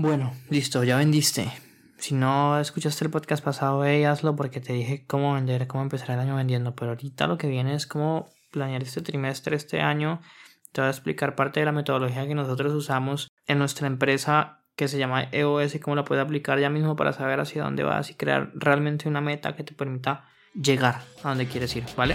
Bueno, listo, ya vendiste. Si no escuchaste el podcast pasado, ve y hazlo porque te dije cómo vender, cómo empezar el año vendiendo. Pero ahorita lo que viene es cómo planear este trimestre, este año. Te voy a explicar parte de la metodología que nosotros usamos en nuestra empresa que se llama EOS y cómo la puedes aplicar ya mismo para saber hacia dónde vas y crear realmente una meta que te permita llegar a donde quieres ir, ¿vale?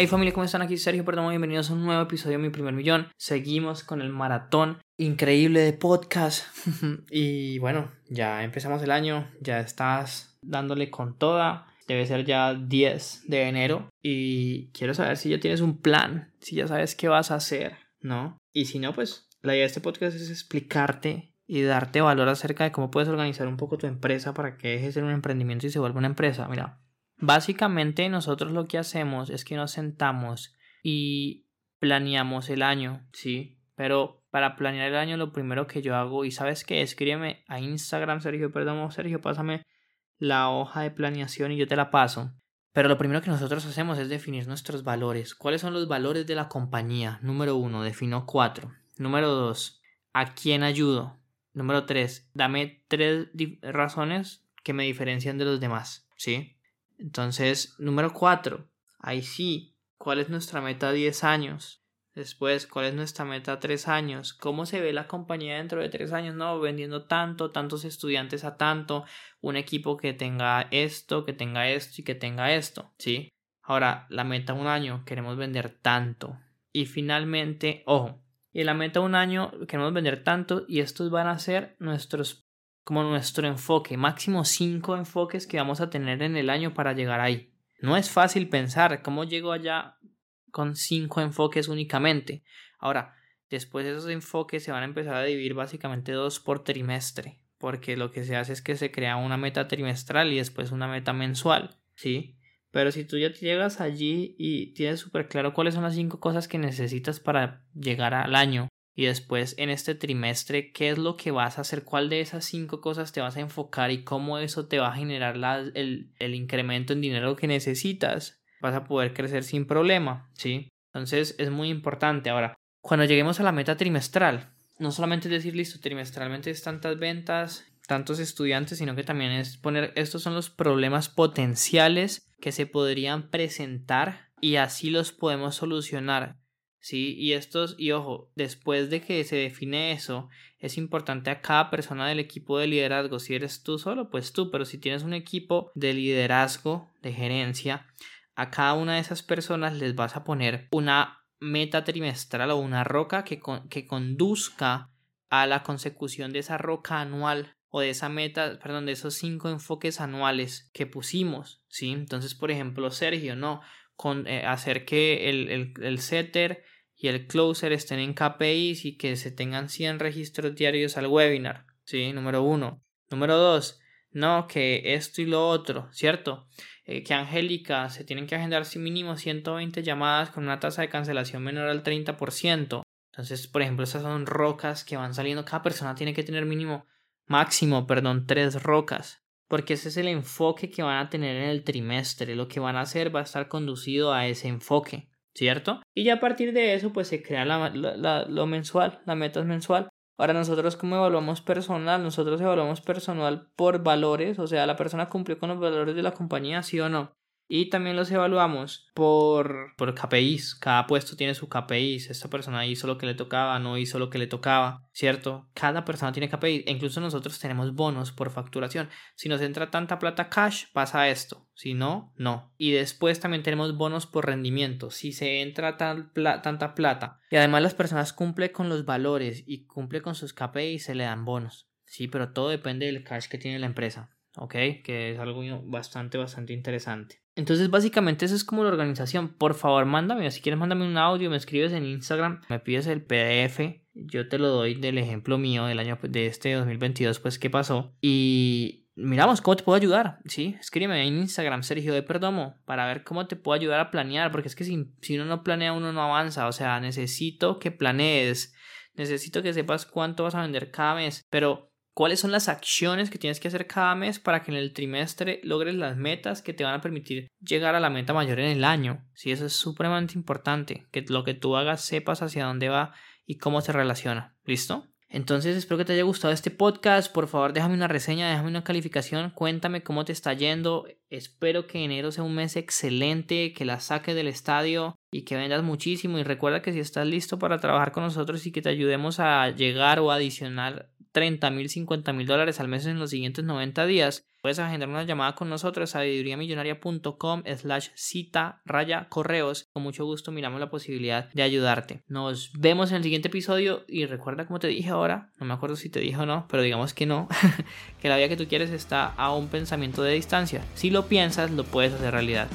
Hey familia, ¿cómo están? Aquí Sergio Perdomo, bienvenidos a un nuevo episodio de Mi Primer Millón. Seguimos con el maratón increíble de podcast. y bueno, ya empezamos el año, ya estás dándole con toda. Debe ser ya 10 de enero y quiero saber si ya tienes un plan, si ya sabes qué vas a hacer, ¿no? Y si no, pues la idea de este podcast es explicarte y darte valor acerca de cómo puedes organizar un poco tu empresa para que dejes de ser un emprendimiento y se vuelva una empresa. Mira, Básicamente nosotros lo que hacemos es que nos sentamos y planeamos el año, ¿sí? Pero para planear el año lo primero que yo hago, y sabes qué, escríbeme a Instagram, Sergio, perdón, Sergio, pásame la hoja de planeación y yo te la paso. Pero lo primero que nosotros hacemos es definir nuestros valores. ¿Cuáles son los valores de la compañía? Número uno, defino cuatro. Número dos, ¿a quién ayudo? Número tres, dame tres razones que me diferencian de los demás, ¿sí? Entonces, número 4. Ahí sí. ¿Cuál es nuestra meta a 10 años? Después, ¿cuál es nuestra meta a 3 años? ¿Cómo se ve la compañía dentro de 3 años? No, vendiendo tanto, tantos estudiantes a tanto, un equipo que tenga esto, que tenga esto y que tenga esto, ¿sí? Ahora, la meta un año, queremos vender tanto. Y finalmente, ojo, y la meta un año, queremos vender tanto y estos van a ser nuestros como nuestro enfoque, máximo cinco enfoques que vamos a tener en el año para llegar ahí. No es fácil pensar cómo llego allá con cinco enfoques únicamente. Ahora, después esos enfoques se van a empezar a dividir básicamente dos por trimestre, porque lo que se hace es que se crea una meta trimestral y después una meta mensual, ¿sí? Pero si tú ya llegas allí y tienes súper claro cuáles son las cinco cosas que necesitas para llegar al año y después en este trimestre qué es lo que vas a hacer, cuál de esas cinco cosas te vas a enfocar y cómo eso te va a generar el, el incremento en dinero que necesitas. Vas a poder crecer sin problema, ¿sí? Entonces es muy importante. Ahora, cuando lleguemos a la meta trimestral, no solamente es decir, listo, trimestralmente es tantas ventas, tantos estudiantes, sino que también es poner, estos son los problemas potenciales que se podrían presentar y así los podemos solucionar ¿sí? Y estos, y ojo, después de que se define eso, es importante a cada persona del equipo de liderazgo. Si eres tú solo, pues tú, pero si tienes un equipo de liderazgo, de gerencia, a cada una de esas personas les vas a poner una meta trimestral o una roca que, que conduzca a la consecución de esa roca anual o de esa meta, perdón, de esos cinco enfoques anuales que pusimos, ¿sí? Entonces, por ejemplo, Sergio, no, con, eh, hacer que el, el, el, setter y el closer estén en KPIs y que se tengan 100 registros diarios al webinar. ¿Sí? Número uno. Número dos. No, que esto y lo otro, ¿cierto? Eh, que Angélica se tienen que agendar sin mínimo 120 llamadas con una tasa de cancelación menor al 30%. Entonces, por ejemplo, esas son rocas que van saliendo. Cada persona tiene que tener mínimo, máximo, perdón, tres rocas porque ese es el enfoque que van a tener en el trimestre. Lo que van a hacer va a estar conducido a ese enfoque, ¿cierto? Y ya a partir de eso, pues se crea la, lo mensual, la meta mensual. Ahora nosotros como evaluamos personal, nosotros evaluamos personal por valores, o sea, la persona cumplió con los valores de la compañía, sí o no. Y también los evaluamos por, por KPIs. Cada puesto tiene su KPIs. Esta persona hizo lo que le tocaba, no hizo lo que le tocaba, ¿cierto? Cada persona tiene KPIs. E incluso nosotros tenemos bonos por facturación. Si nos entra tanta plata cash, pasa esto. Si no, no. Y después también tenemos bonos por rendimiento. Si se entra tanta plata y además las personas cumplen con los valores y cumple con sus KPIs, se le dan bonos. Sí, pero todo depende del cash que tiene la empresa. ¿ok? Que es algo bastante, bastante interesante. Entonces, básicamente, eso es como la organización. Por favor, mándame, si quieres, mándame un audio, me escribes en Instagram, me pides el PDF, yo te lo doy del ejemplo mío del año de este 2022, pues, ¿qué pasó? Y miramos cómo te puedo ayudar, ¿sí? Escríbeme en Instagram, Sergio de Perdomo, para ver cómo te puedo ayudar a planear, porque es que si, si uno no planea, uno no avanza, o sea, necesito que planees, necesito que sepas cuánto vas a vender cada mes, pero cuáles son las acciones que tienes que hacer cada mes para que en el trimestre logres las metas que te van a permitir llegar a la meta mayor en el año. Sí, eso es supremamente importante, que lo que tú hagas sepas hacia dónde va y cómo se relaciona. ¿Listo? Entonces espero que te haya gustado este podcast. Por favor, déjame una reseña, déjame una calificación, cuéntame cómo te está yendo. Espero que enero sea un mes excelente, que la saques del estadio y que vendas muchísimo. Y recuerda que si estás listo para trabajar con nosotros y que te ayudemos a llegar o adicionar 30 mil, 50 mil dólares al mes en los siguientes 90 días, puedes agendar una llamada con nosotros a sabiduriamillonaria.com slash cita raya correos. Con mucho gusto miramos la posibilidad de ayudarte. Nos vemos en el siguiente episodio y recuerda como te dije ahora, no me acuerdo si te dije o no, pero digamos que no, que la vida que tú quieres está a un pensamiento de distancia. Si lo piensas, lo puedes hacer realidad.